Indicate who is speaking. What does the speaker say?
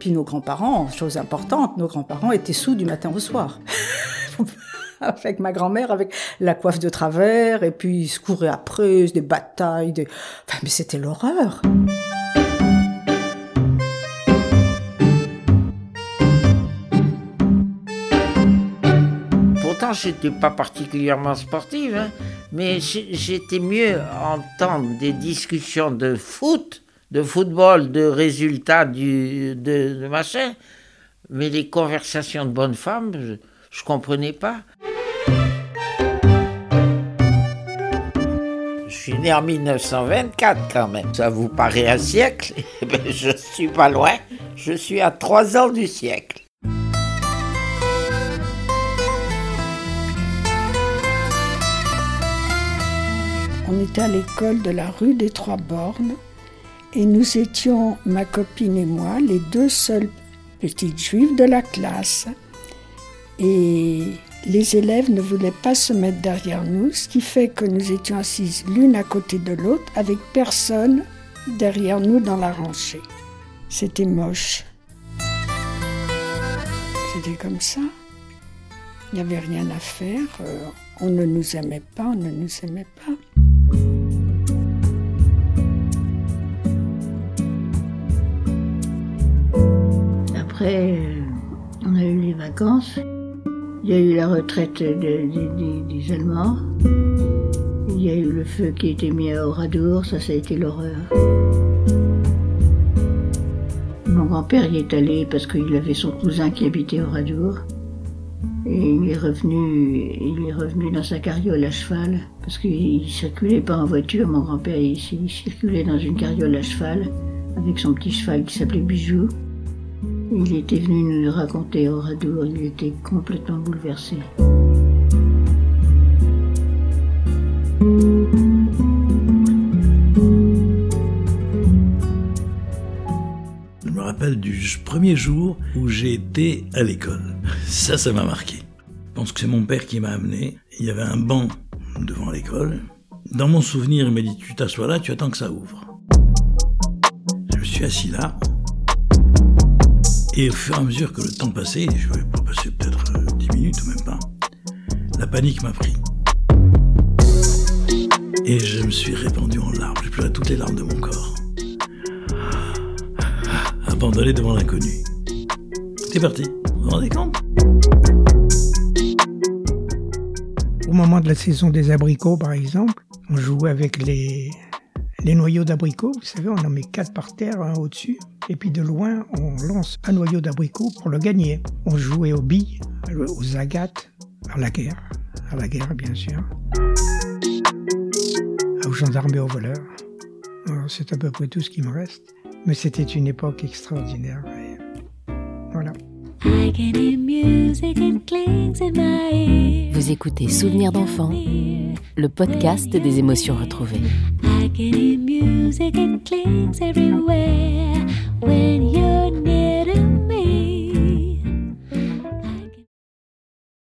Speaker 1: Puis nos grands-parents, chose importante, nos grands-parents étaient sous du matin au soir. avec ma grand-mère, avec la coiffe de travers, et puis ils se couraient après, des batailles. Enfin, mais c'était l'horreur.
Speaker 2: Pourtant, j'étais pas particulièrement sportive, hein, mais j'étais mieux entendre des discussions de foot, de football, de résultats de, machin, mais les conversations de bonnes femmes, je, je comprenais pas. Je suis né en 1924 quand même. Ça vous paraît un siècle? Eh ben, Je suis pas loin. Je suis à trois ans du siècle.
Speaker 3: On était à l'école de la rue des Trois Bornes et nous étions, ma copine et moi, les deux seules petites juives de la classe. Et les élèves ne voulaient pas se mettre derrière nous, ce qui fait que nous étions assises l'une à côté de l'autre avec personne derrière nous dans la rangée. C'était moche. C'était comme ça. Il n'y avait rien à faire. Euh, on ne nous aimait pas, on ne nous aimait pas.
Speaker 4: Après, euh, on a eu les vacances. Il y a eu la retraite des Allemands. Il y a eu le feu qui a été mis à Oradour, ça, ça a été l'horreur. Mon grand-père y est allé parce qu'il avait son cousin qui habitait Oradour. Et il est revenu, il est revenu dans sa carriole à cheval, parce qu'il circulait pas en voiture, mon grand-père, il circulait dans une carriole à cheval, avec son petit cheval qui s'appelait Bijou. Il était venu nous le raconter au radeau, il était complètement bouleversé.
Speaker 5: Je me rappelle du premier jour où j'ai été à l'école. Ça, ça m'a marqué. Je pense que c'est mon père qui m'a amené. Il y avait un banc devant l'école. Dans mon souvenir, il m'a dit Tu t'assois là, tu attends que ça ouvre. Je me suis assis là. Et au fur et à mesure que le temps passait, je vais pas passer peut-être 10 euh, minutes ou même pas, la panique m'a pris. Et je me suis répandu en larmes, j'ai pleuré toutes les larmes de mon corps. Abandonné devant l'inconnu. C'est parti, vous vous rendez compte?
Speaker 6: Au moment de la saison des abricots, par exemple, on jouait avec les, les noyaux d'abricots, vous savez, on en met quatre par terre, un au-dessus. Et puis de loin, on lance un noyau d'abricot pour le gagner. On jouait aux billes, aux agates, à la guerre. À la guerre, bien sûr. Aux gendarmes et aux voleurs. C'est à peu près tout ce qui me reste. Mais c'était une époque extraordinaire.
Speaker 7: Vous écoutez Souvenirs d'enfants, le podcast des émotions retrouvées.